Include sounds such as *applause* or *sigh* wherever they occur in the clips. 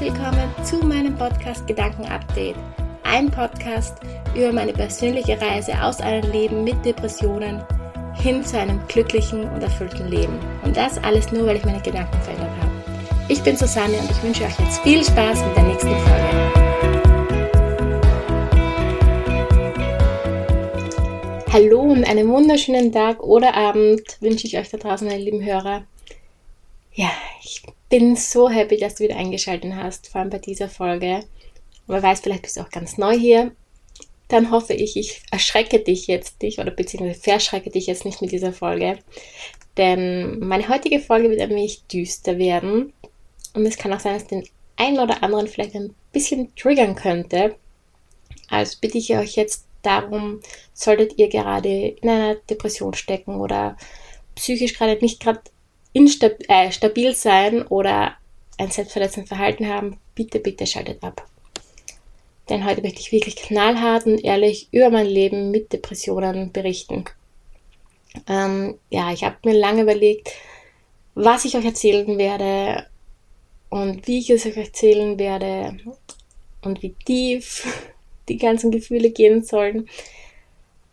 willkommen zu meinem Podcast Gedanken Update. Ein Podcast über meine persönliche Reise aus einem Leben mit Depressionen hin zu einem glücklichen und erfüllten Leben. Und das alles nur, weil ich meine Gedanken verändert habe. Ich bin Susanne und ich wünsche euch jetzt viel Spaß mit der nächsten Folge. Hallo und einen wunderschönen Tag oder Abend wünsche ich euch da draußen, meine lieben Hörer. Ja, ich bin so happy, dass du wieder eingeschaltet hast, vor allem bei dieser Folge. Aber weiß, vielleicht bist du auch ganz neu hier. Dann hoffe ich, ich erschrecke dich jetzt nicht oder beziehungsweise verschrecke dich jetzt nicht mit dieser Folge. Denn meine heutige Folge wird ein wenig düster werden. Und es kann auch sein, dass den einen oder anderen vielleicht ein bisschen triggern könnte. Also bitte ich euch jetzt darum, solltet ihr gerade in einer Depression stecken oder psychisch gerade nicht gerade instabil äh, stabil sein oder ein selbstverletzendes Verhalten haben, bitte, bitte schaltet ab. Denn heute möchte ich wirklich knallhart und ehrlich über mein Leben mit Depressionen berichten. Ähm, ja, ich habe mir lange überlegt, was ich euch erzählen werde und wie ich es euch erzählen werde und wie tief *laughs* die ganzen Gefühle gehen sollen.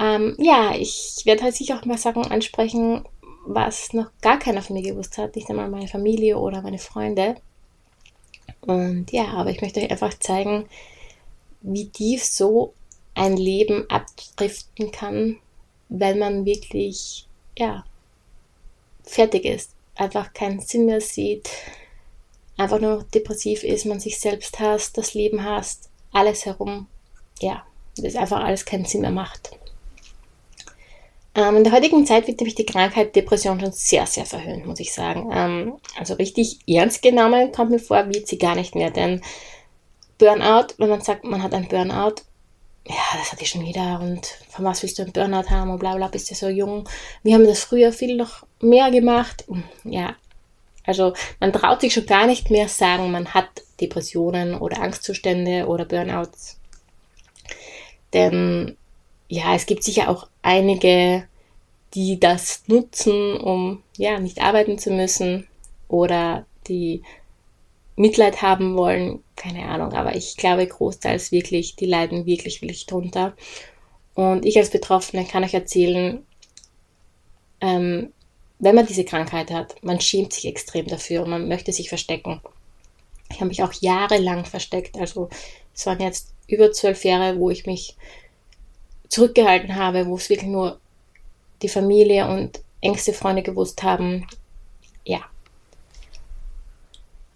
Ähm, ja, ich werde halt sicher auch mal Sachen ansprechen, was noch gar keiner von mir gewusst hat, nicht einmal meine Familie oder meine Freunde. Und ja, aber ich möchte euch einfach zeigen, wie tief so ein Leben abdriften kann, wenn man wirklich, ja, fertig ist, einfach keinen Sinn mehr sieht, einfach nur depressiv ist, man sich selbst hasst, das Leben hasst, alles herum, ja, das einfach alles keinen Sinn mehr macht. Ähm, in der heutigen Zeit wird nämlich die Krankheit Depression schon sehr, sehr verhöhnt, muss ich sagen. Ähm, also richtig ernst genommen kommt mir vor, wird sie gar nicht mehr, denn Burnout, wenn man sagt, man hat ein Burnout, ja, das hatte ich schon jeder und von was willst du ein Burnout haben und bla bla, bist du so jung. Wir haben das früher viel noch mehr gemacht. Ja, also man traut sich schon gar nicht mehr sagen, man hat Depressionen oder Angstzustände oder Burnouts. Denn ja, es gibt sicher auch einige, die das nutzen, um ja nicht arbeiten zu müssen oder die Mitleid haben wollen, keine Ahnung, aber ich glaube großteils wirklich, die leiden wirklich, wirklich drunter. Und ich als Betroffene kann euch erzählen, ähm, wenn man diese Krankheit hat, man schämt sich extrem dafür und man möchte sich verstecken. Ich habe mich auch jahrelang versteckt, also es waren jetzt über zwölf Jahre, wo ich mich zurückgehalten habe, wo es wirklich nur die Familie und engste Freunde gewusst haben. Ja.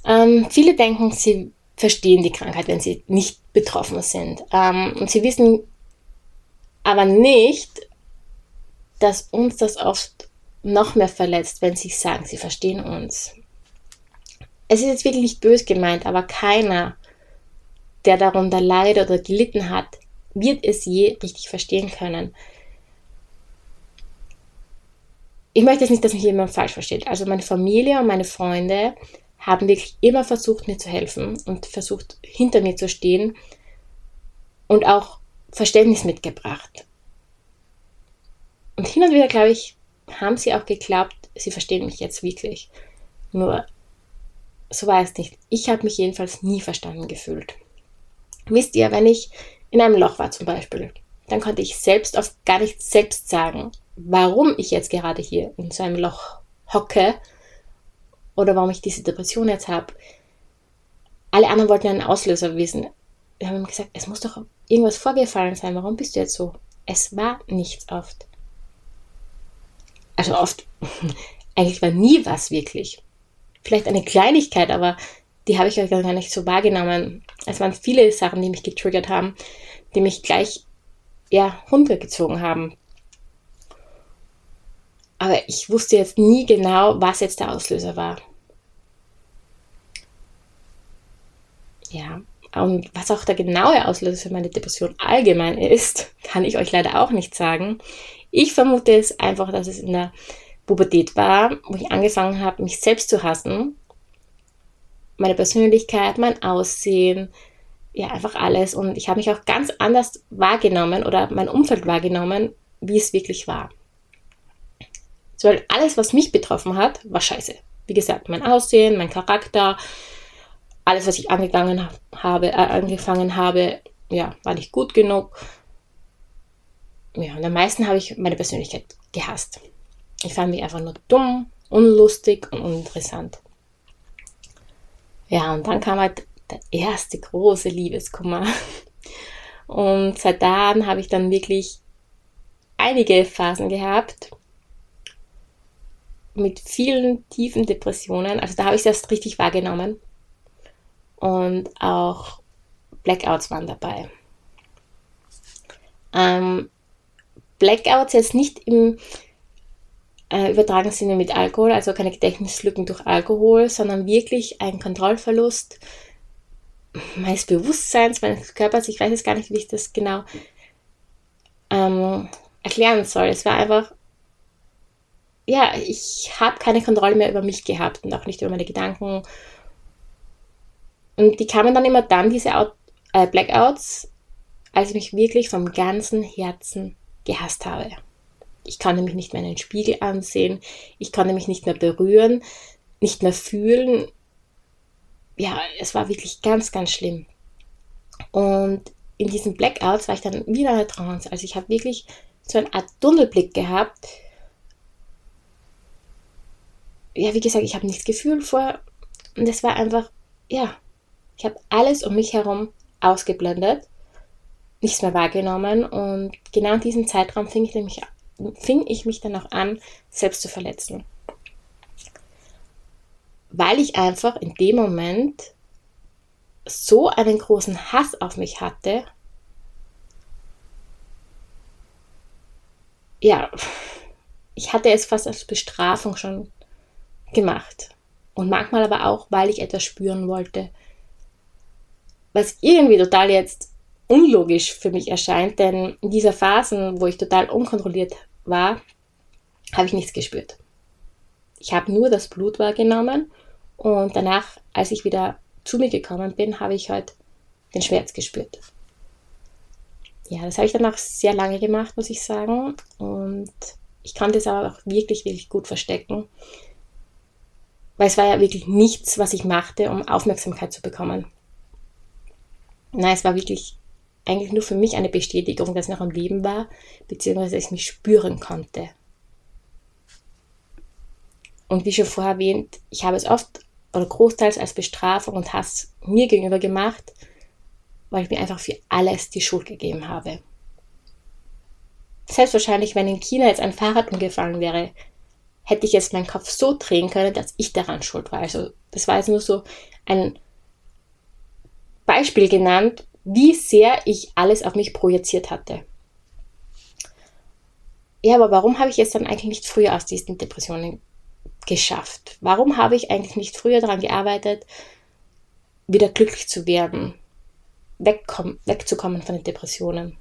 Ähm, viele denken, sie verstehen die Krankheit, wenn sie nicht betroffen sind. Ähm, und sie wissen aber nicht, dass uns das oft noch mehr verletzt, wenn sie sagen, sie verstehen uns. Es ist jetzt wirklich nicht bös gemeint, aber keiner, der darunter leidet oder gelitten hat, wird es je richtig verstehen können. Ich möchte jetzt nicht, dass mich jemand falsch versteht. Also meine Familie und meine Freunde haben wirklich immer versucht, mir zu helfen und versucht, hinter mir zu stehen und auch Verständnis mitgebracht. Und hin und wieder, glaube ich, haben sie auch geglaubt, sie verstehen mich jetzt wirklich. Nur, so war es nicht. Ich habe mich jedenfalls nie verstanden gefühlt. Wisst ihr, wenn ich in einem Loch war zum Beispiel, dann konnte ich selbst oft gar nicht selbst sagen, warum ich jetzt gerade hier in so einem Loch hocke oder warum ich diese Depression jetzt habe. Alle anderen wollten einen Auslöser wissen. Wir haben gesagt, es muss doch irgendwas vorgefallen sein. Warum bist du jetzt so? Es war nichts oft. Also oft, *laughs* eigentlich war nie was wirklich. Vielleicht eine Kleinigkeit, aber die habe ich gar nicht so wahrgenommen. Es waren viele Sachen, die mich getriggert haben, die mich gleich ja, runtergezogen haben. Aber ich wusste jetzt nie genau, was jetzt der Auslöser war. Ja, und was auch der genaue Auslöser für meine Depression allgemein ist, *laughs* kann ich euch leider auch nicht sagen. Ich vermute es einfach, dass es in der Pubertät war, wo ich angefangen habe, mich selbst zu hassen meine Persönlichkeit, mein Aussehen, ja, einfach alles. Und ich habe mich auch ganz anders wahrgenommen oder mein Umfeld wahrgenommen, wie es wirklich war. So, weil alles, was mich betroffen hat, war scheiße. Wie gesagt, mein Aussehen, mein Charakter, alles, was ich angegangen habe, äh, angefangen habe, ja, war nicht gut genug. Ja, und am meisten habe ich meine Persönlichkeit gehasst. Ich fand mich einfach nur dumm, unlustig und uninteressant. Ja, und dann kam halt der erste große Liebeskummer. Und seit dann habe ich dann wirklich einige Phasen gehabt mit vielen tiefen Depressionen. Also da habe ich es erst richtig wahrgenommen. Und auch Blackouts waren dabei. Ähm, Blackouts jetzt nicht im äh, übertragenen Sinne mit Alkohol, also keine Gedächtnislücken durch Alkohol, sondern wirklich ein Kontrollverlust meines Bewusstseins, meines Körpers. Ich weiß jetzt gar nicht, wie ich das genau ähm, erklären soll. Es war einfach, ja, ich habe keine Kontrolle mehr über mich gehabt und auch nicht über meine Gedanken. Und die kamen dann immer dann, diese Out äh, Blackouts, als ich mich wirklich vom ganzen Herzen gehasst habe. Ich konnte mich nicht mehr in den Spiegel ansehen, ich konnte mich nicht mehr berühren, nicht mehr fühlen. Ja, es war wirklich ganz, ganz schlimm. Und in diesen Blackouts war ich dann wieder in der Trance. Also ich habe wirklich so eine Art Tunnelblick gehabt. Ja, wie gesagt, ich habe nichts gefühlt vor. Und es war einfach, ja, ich habe alles um mich herum ausgeblendet, nichts mehr wahrgenommen. Und genau in diesem Zeitraum fing ich, nämlich, fing ich mich dann auch an, selbst zu verletzen. Weil ich einfach in dem Moment so einen großen Hass auf mich hatte, ja, ich hatte es fast als Bestrafung schon gemacht. Und manchmal aber auch, weil ich etwas spüren wollte. Was irgendwie total jetzt unlogisch für mich erscheint, denn in dieser Phasen, wo ich total unkontrolliert war, habe ich nichts gespürt. Ich habe nur das Blut wahrgenommen und danach, als ich wieder zu mir gekommen bin, habe ich halt den Schmerz gespürt ja, das habe ich dann auch sehr lange gemacht, muss ich sagen. Und ich konnte es aber auch wirklich, wirklich gut verstecken. Weil es war ja wirklich nichts, was ich machte, um Aufmerksamkeit zu bekommen. Nein, es war wirklich eigentlich nur für mich eine Bestätigung, dass ich noch am Leben war, beziehungsweise ich mich spüren konnte. Und wie schon vorher erwähnt, ich habe es oft oder großteils als Bestrafung und Hass mir gegenüber gemacht, weil ich mir einfach für alles die Schuld gegeben habe. Selbstverständlich, wenn in China jetzt ein Fahrrad umgefallen wäre, hätte ich jetzt meinen Kopf so drehen können, dass ich daran schuld war. Also das war jetzt nur so ein Beispiel genannt, wie sehr ich alles auf mich projiziert hatte. Ja, aber warum habe ich es dann eigentlich nicht früher aus diesen Depressionen geschafft? Warum habe ich eigentlich nicht früher daran gearbeitet, wieder glücklich zu werden? wegzukommen von den Depressionen.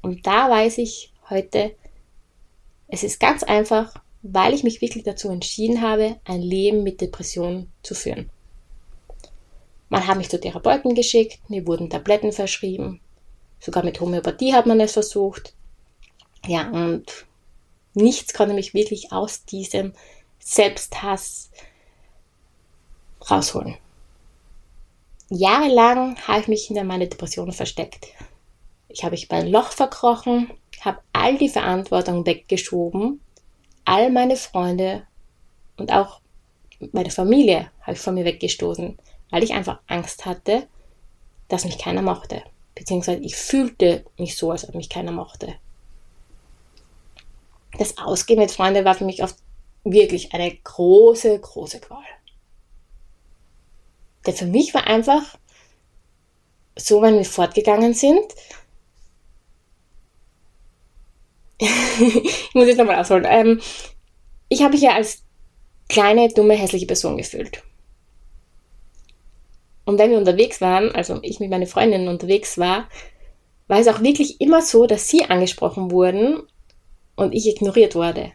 Und da weiß ich heute, es ist ganz einfach, weil ich mich wirklich dazu entschieden habe, ein Leben mit Depressionen zu führen. Man hat mich zu Therapeuten geschickt, mir wurden Tabletten verschrieben, sogar mit Homöopathie hat man es versucht. Ja, und nichts konnte mich wirklich aus diesem Selbsthass rausholen. Jahrelang habe ich mich hinter meine Depressionen versteckt. Ich habe mich beim Loch verkrochen, habe all die Verantwortung weggeschoben, all meine Freunde und auch meine Familie habe ich von mir weggestoßen, weil ich einfach Angst hatte, dass mich keiner mochte. Beziehungsweise ich fühlte mich so, als ob mich keiner mochte. Das Ausgehen mit Freunden war für mich oft wirklich eine große, große Qual. Denn für mich war einfach so, wenn wir fortgegangen sind, *laughs* ich muss jetzt nochmal ausholen. Ähm, ich habe mich ja als kleine, dumme, hässliche Person gefühlt. Und wenn wir unterwegs waren, also ich mit meinen Freundinnen unterwegs war, war es auch wirklich immer so, dass sie angesprochen wurden und ich ignoriert wurde.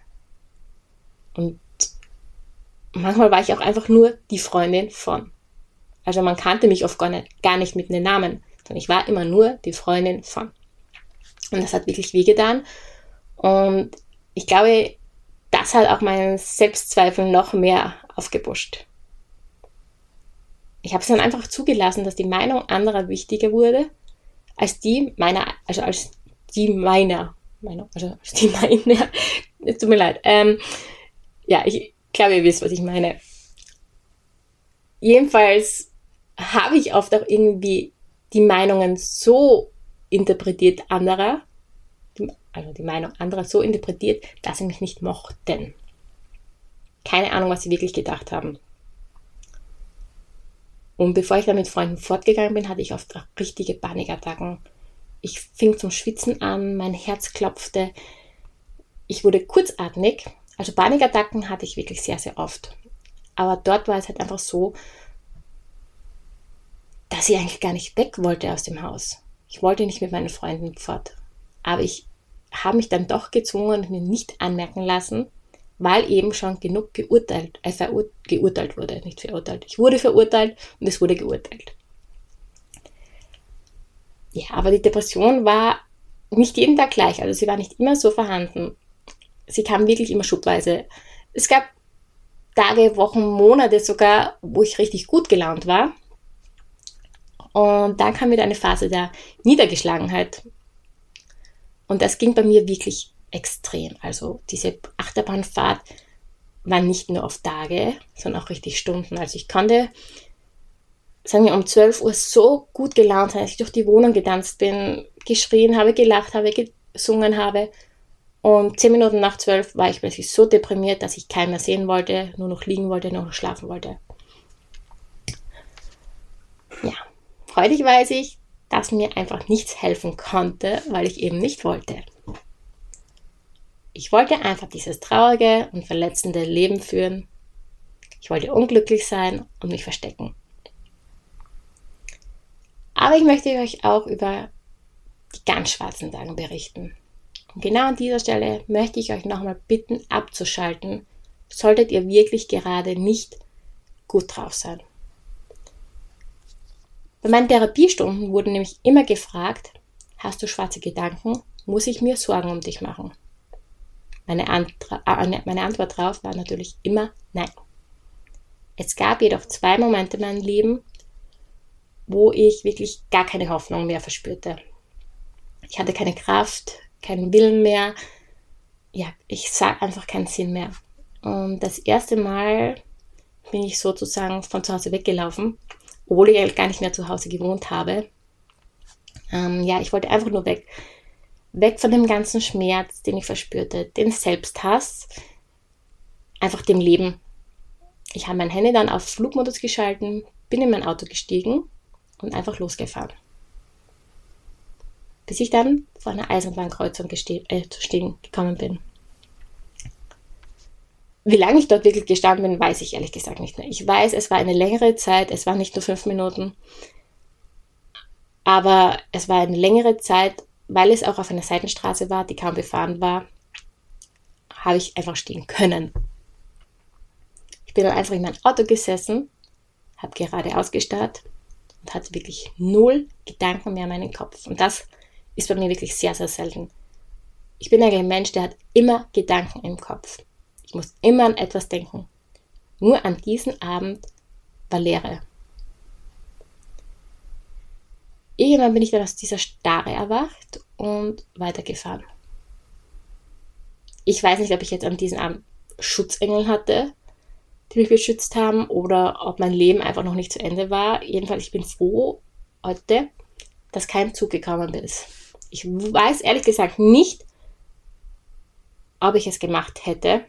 Und manchmal war ich auch einfach nur die Freundin von. Also man kannte mich oft gar nicht, gar nicht mit einem Namen, sondern ich war immer nur die Freundin von. Und das hat wirklich wehgetan. Und ich glaube, das hat auch meinen Selbstzweifel noch mehr aufgepusht. Ich habe es dann einfach zugelassen, dass die Meinung anderer wichtiger wurde als die meiner, also als die meiner Meinung, also als die meiner. *laughs* Es tut mir leid. Ähm, ja, ich glaube, ihr wisst, was ich meine. Jedenfalls habe ich oft auch irgendwie die Meinungen so interpretiert anderer, also die Meinung anderer so interpretiert, dass sie mich nicht mochten. Keine Ahnung, was sie wirklich gedacht haben. Und bevor ich dann mit Freunden fortgegangen bin, hatte ich oft auch richtige Panikattacken. Ich fing zum Schwitzen an, mein Herz klopfte. Ich wurde kurzatmig. Also Panikattacken hatte ich wirklich sehr, sehr oft. Aber dort war es halt einfach so, dass ich eigentlich gar nicht weg wollte aus dem Haus. Ich wollte nicht mit meinen Freunden fort. Aber ich habe mich dann doch gezwungen und mir nicht anmerken lassen, weil eben schon genug geurteilt, verur geurteilt wurde, nicht verurteilt. Ich wurde verurteilt und es wurde geurteilt. Ja, aber die Depression war nicht jeden Tag gleich, also sie war nicht immer so vorhanden. Sie kam wirklich immer schubweise. Es gab Tage, Wochen, Monate sogar, wo ich richtig gut gelaunt war. Und dann kam wieder eine Phase der Niedergeschlagenheit. Und das ging bei mir wirklich extrem. Also diese Achterbahnfahrt war nicht nur auf Tage, sondern auch richtig Stunden. Also ich konnte, sagen wir, um 12 Uhr so gut gelaunt sein, dass ich durch die Wohnung getanzt bin, geschrien habe, gelacht habe, gesungen habe. Und zehn Minuten nach zwölf war ich plötzlich so deprimiert, dass ich keinen mehr sehen wollte, nur noch liegen wollte, nur noch schlafen wollte. Ja, freudig weiß ich, dass mir einfach nichts helfen konnte, weil ich eben nicht wollte. Ich wollte einfach dieses traurige und verletzende Leben führen. Ich wollte unglücklich sein und mich verstecken. Aber ich möchte euch auch über die ganz schwarzen Tage berichten. Und genau an dieser Stelle möchte ich euch nochmal bitten, abzuschalten, solltet ihr wirklich gerade nicht gut drauf sein. Bei meinen Therapiestunden wurde nämlich immer gefragt, hast du schwarze Gedanken? Muss ich mir Sorgen um dich machen? Meine, Antra äh, meine Antwort darauf war natürlich immer nein. Es gab jedoch zwei Momente in meinem Leben, wo ich wirklich gar keine Hoffnung mehr verspürte. Ich hatte keine Kraft, keinen Willen mehr. Ja, ich sah einfach keinen Sinn mehr. Und das erste Mal bin ich sozusagen von zu Hause weggelaufen, obwohl ich gar nicht mehr zu Hause gewohnt habe. Ähm, ja, ich wollte einfach nur weg. Weg von dem ganzen Schmerz, den ich verspürte, den Selbsthass, einfach dem Leben. Ich habe mein Handy dann auf Flugmodus geschalten, bin in mein Auto gestiegen und einfach losgefahren. Bis ich dann vor einer Eisenbahnkreuzung äh, zu stehen gekommen bin. Wie lange ich dort wirklich gestanden bin, weiß ich ehrlich gesagt nicht mehr. Ich weiß, es war eine längere Zeit, es war nicht nur fünf Minuten, aber es war eine längere Zeit weil es auch auf einer Seitenstraße war, die kaum befahren war, habe ich einfach stehen können. Ich bin dann einfach in mein Auto gesessen, habe gerade ausgestarrt und hatte wirklich null Gedanken mehr in meinem Kopf. Und das ist bei mir wirklich sehr, sehr selten. Ich bin eigentlich ein Mensch, der hat immer Gedanken im Kopf. Ich muss immer an etwas denken. Nur an diesen Abend war Leere. Irgendwann bin ich dann aus dieser Starre erwacht und weitergefahren. Ich weiß nicht, ob ich jetzt an diesem Abend Schutzengel hatte, die mich beschützt haben, oder ob mein Leben einfach noch nicht zu Ende war. Jedenfalls, ich bin froh heute, dass kein Zug gekommen ist. Ich weiß ehrlich gesagt nicht, ob ich es gemacht hätte.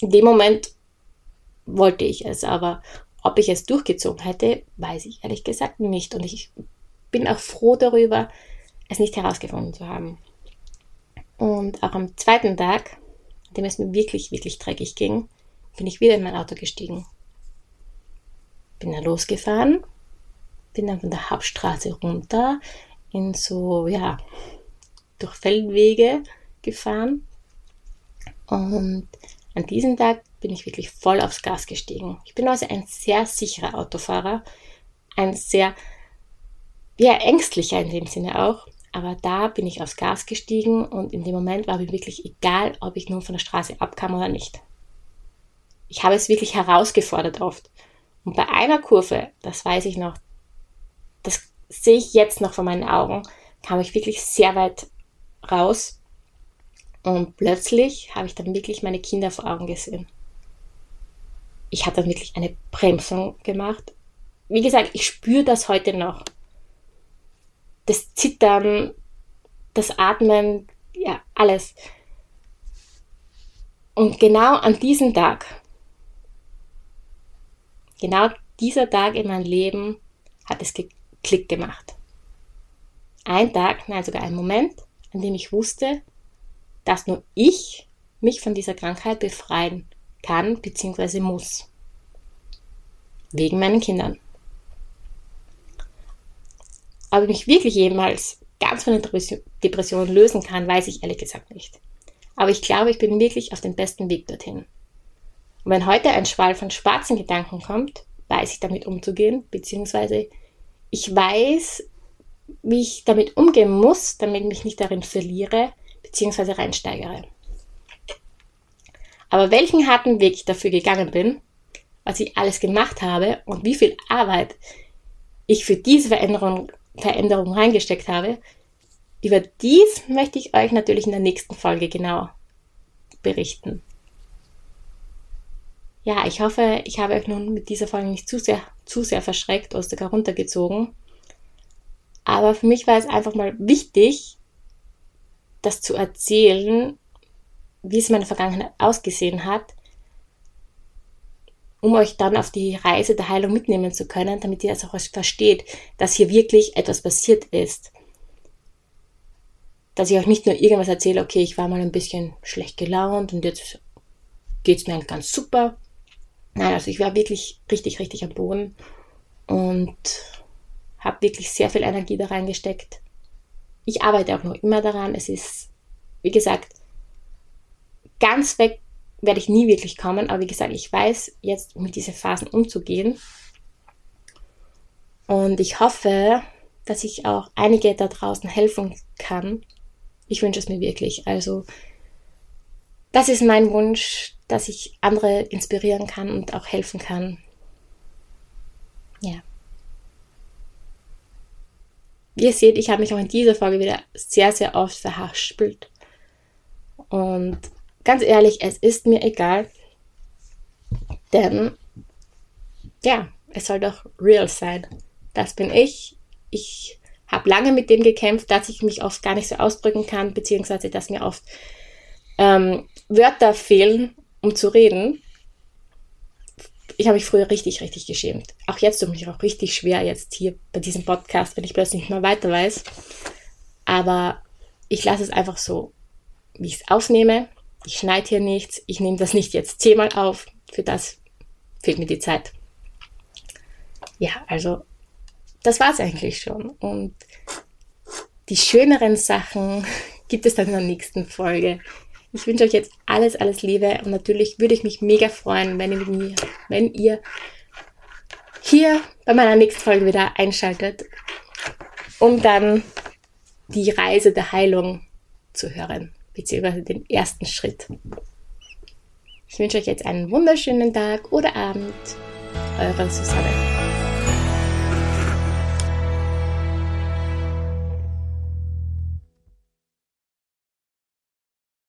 In dem Moment wollte ich es, aber ob ich es durchgezogen hätte, weiß ich ehrlich gesagt nicht. Und ich bin auch froh darüber, es nicht herausgefunden zu haben. Und auch am zweiten Tag, an dem es mir wirklich, wirklich dreckig ging, bin ich wieder in mein Auto gestiegen. Bin dann losgefahren, bin dann von der Hauptstraße runter in so, ja, durch Feldwege gefahren. Und an diesem Tag bin ich wirklich voll aufs Gas gestiegen. Ich bin also ein sehr sicherer Autofahrer, ein sehr, ja, ängstlicher in dem Sinne auch. Aber da bin ich aufs Gas gestiegen und in dem Moment war mir wirklich egal, ob ich nun von der Straße abkam oder nicht. Ich habe es wirklich herausgefordert oft. Und bei einer Kurve, das weiß ich noch, das sehe ich jetzt noch vor meinen Augen, kam ich wirklich sehr weit raus. Und plötzlich habe ich dann wirklich meine Kinder vor Augen gesehen. Ich habe dann wirklich eine Bremsung gemacht. Wie gesagt, ich spüre das heute noch. Das Zittern, das Atmen, ja, alles. Und genau an diesem Tag, genau dieser Tag in meinem Leben hat es geklickt gemacht. Ein Tag, nein, sogar ein Moment, an dem ich wusste, dass nur ich mich von dieser Krankheit befreien kann bzw. muss. Wegen meinen Kindern. Ob ich mich wirklich jemals ganz von der Depression lösen kann, weiß ich ehrlich gesagt nicht. Aber ich glaube, ich bin wirklich auf dem besten Weg dorthin. Und wenn heute ein Schwall von schwarzen Gedanken kommt, weiß ich damit umzugehen, beziehungsweise ich weiß, wie ich damit umgehen muss, damit ich mich nicht darin verliere, beziehungsweise reinsteigere. Aber welchen harten Weg ich dafür gegangen bin, was ich alles gemacht habe und wie viel Arbeit ich für diese Veränderung, Veränderung reingesteckt habe, über dies möchte ich euch natürlich in der nächsten Folge genau berichten. Ja, ich hoffe, ich habe euch nun mit dieser Folge nicht zu sehr, zu sehr verschreckt oder sogar runtergezogen. Aber für mich war es einfach mal wichtig, das zu erzählen, wie es in meiner Vergangenheit ausgesehen hat, um euch dann auf die Reise der Heilung mitnehmen zu können, damit ihr es auch versteht, dass hier wirklich etwas passiert ist dass ich euch nicht nur irgendwas erzähle, okay, ich war mal ein bisschen schlecht gelaunt und jetzt geht es mir ganz super. Nein, also ich war wirklich richtig, richtig am Boden und habe wirklich sehr viel Energie da reingesteckt. Ich arbeite auch noch immer daran. Es ist, wie gesagt, ganz weg werde ich nie wirklich kommen, aber wie gesagt, ich weiß jetzt mit diesen Phasen umzugehen. Und ich hoffe, dass ich auch einige da draußen helfen kann, ich wünsche es mir wirklich. Also, das ist mein Wunsch, dass ich andere inspirieren kann und auch helfen kann. Ja. Wie ihr seht, ich habe mich auch in dieser Folge wieder sehr, sehr oft verhaspelt. Und ganz ehrlich, es ist mir egal. Denn, ja, es soll doch real sein. Das bin ich. Ich habe lange mit dem gekämpft, dass ich mich oft gar nicht so ausdrücken kann, beziehungsweise dass mir oft ähm, Wörter fehlen, um zu reden. Ich habe mich früher richtig, richtig geschämt. Auch jetzt tut mich auch richtig schwer jetzt hier bei diesem Podcast, wenn ich plötzlich nicht mehr weiter weiß. Aber ich lasse es einfach so, wie ich es aufnehme. Ich schneide hier nichts. Ich nehme das nicht jetzt zehnmal auf. Für das fehlt mir die Zeit. Ja, also das war es eigentlich schon. Und die schöneren Sachen *laughs* gibt es dann in der nächsten Folge. Ich wünsche euch jetzt alles, alles Liebe und natürlich würde ich mich mega freuen, wenn ihr, mir, wenn ihr hier bei meiner nächsten Folge wieder einschaltet, um dann die Reise der Heilung zu hören, beziehungsweise den ersten Schritt. Ich wünsche euch jetzt einen wunderschönen Tag oder Abend. Eure Susanne.